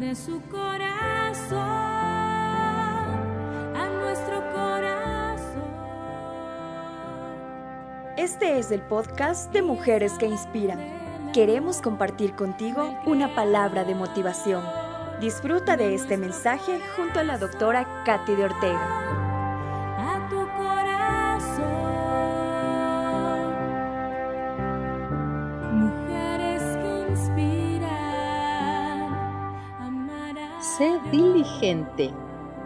de su corazón a nuestro corazón. Este es el podcast de Mujeres que Inspiran. Queremos compartir contigo una palabra de motivación. Disfruta de este mensaje junto a la doctora Katy de Ortega. Sé diligente.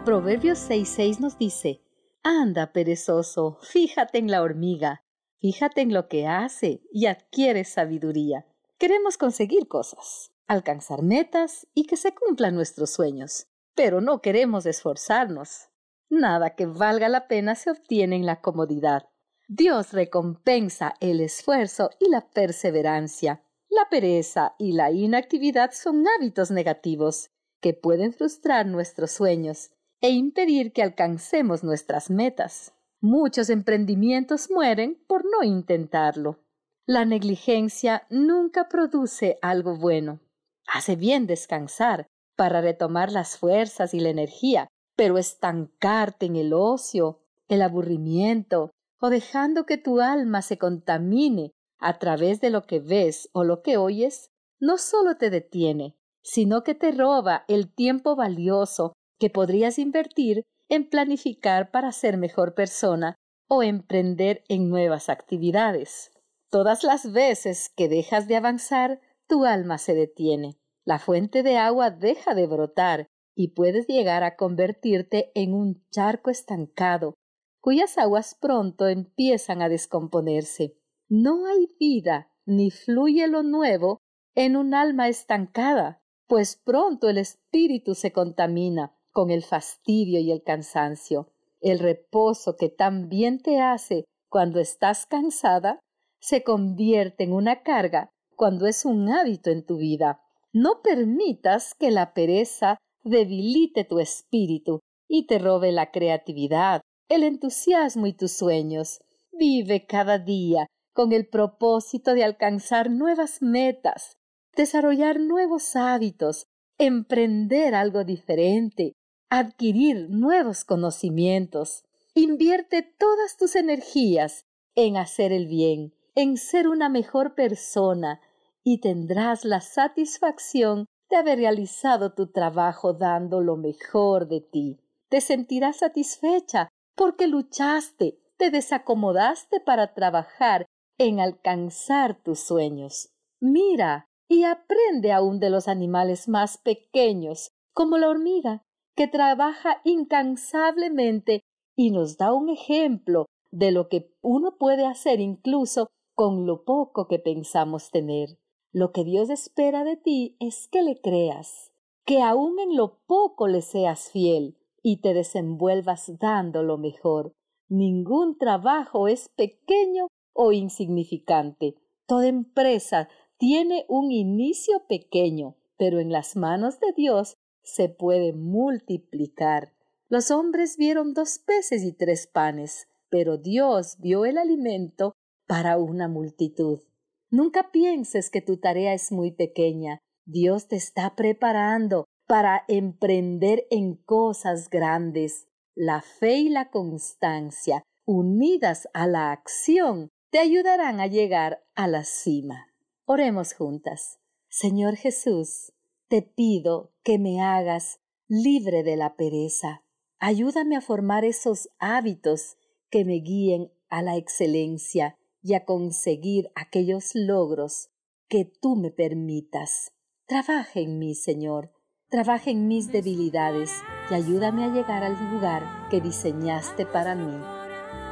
Proverbios 6:6 nos dice, Anda, perezoso, fíjate en la hormiga, fíjate en lo que hace y adquiere sabiduría. Queremos conseguir cosas, alcanzar metas y que se cumplan nuestros sueños, pero no queremos esforzarnos. Nada que valga la pena se obtiene en la comodidad. Dios recompensa el esfuerzo y la perseverancia. La pereza y la inactividad son hábitos negativos que pueden frustrar nuestros sueños e impedir que alcancemos nuestras metas. Muchos emprendimientos mueren por no intentarlo. La negligencia nunca produce algo bueno. Hace bien descansar para retomar las fuerzas y la energía, pero estancarte en el ocio, el aburrimiento o dejando que tu alma se contamine a través de lo que ves o lo que oyes, no solo te detiene, sino que te roba el tiempo valioso que podrías invertir en planificar para ser mejor persona o emprender en nuevas actividades. Todas las veces que dejas de avanzar, tu alma se detiene. La fuente de agua deja de brotar y puedes llegar a convertirte en un charco estancado, cuyas aguas pronto empiezan a descomponerse. No hay vida ni fluye lo nuevo en un alma estancada, pues pronto el espíritu se contamina con el fastidio y el cansancio. El reposo que tan bien te hace cuando estás cansada se convierte en una carga cuando es un hábito en tu vida. No permitas que la pereza debilite tu espíritu y te robe la creatividad, el entusiasmo y tus sueños. Vive cada día con el propósito de alcanzar nuevas metas, desarrollar nuevos hábitos, emprender algo diferente, adquirir nuevos conocimientos. Invierte todas tus energías en hacer el bien, en ser una mejor persona y tendrás la satisfacción de haber realizado tu trabajo dando lo mejor de ti. Te sentirás satisfecha porque luchaste, te desacomodaste para trabajar en alcanzar tus sueños. Mira y aprende aún de los animales más pequeños, como la hormiga, que trabaja incansablemente y nos da un ejemplo de lo que uno puede hacer incluso con lo poco que pensamos tener. Lo que Dios espera de ti es que le creas, que aun en lo poco le seas fiel y te desenvuelvas dando lo mejor. Ningún trabajo es pequeño o insignificante. Toda empresa tiene un inicio pequeño, pero en las manos de Dios se puede multiplicar. Los hombres vieron dos peces y tres panes, pero Dios vio el alimento para una multitud. Nunca pienses que tu tarea es muy pequeña. Dios te está preparando para emprender en cosas grandes. La fe y la constancia, unidas a la acción, te ayudarán a llegar a la cima. Oremos juntas. Señor Jesús, te pido que me hagas libre de la pereza. Ayúdame a formar esos hábitos que me guíen a la excelencia y a conseguir aquellos logros que tú me permitas. Trabaja en mí, Señor, trabaja en mis debilidades y ayúdame a llegar al lugar que diseñaste para mí.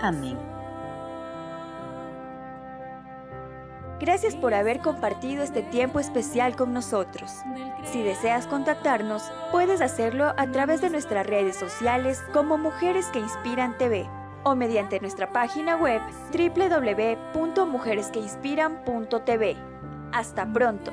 Amén. Gracias por haber compartido este tiempo especial con nosotros. Si deseas contactarnos, puedes hacerlo a través de nuestras redes sociales como Mujeres que Inspiran TV o mediante nuestra página web www.mujeresqueinspiran.tv. Hasta pronto.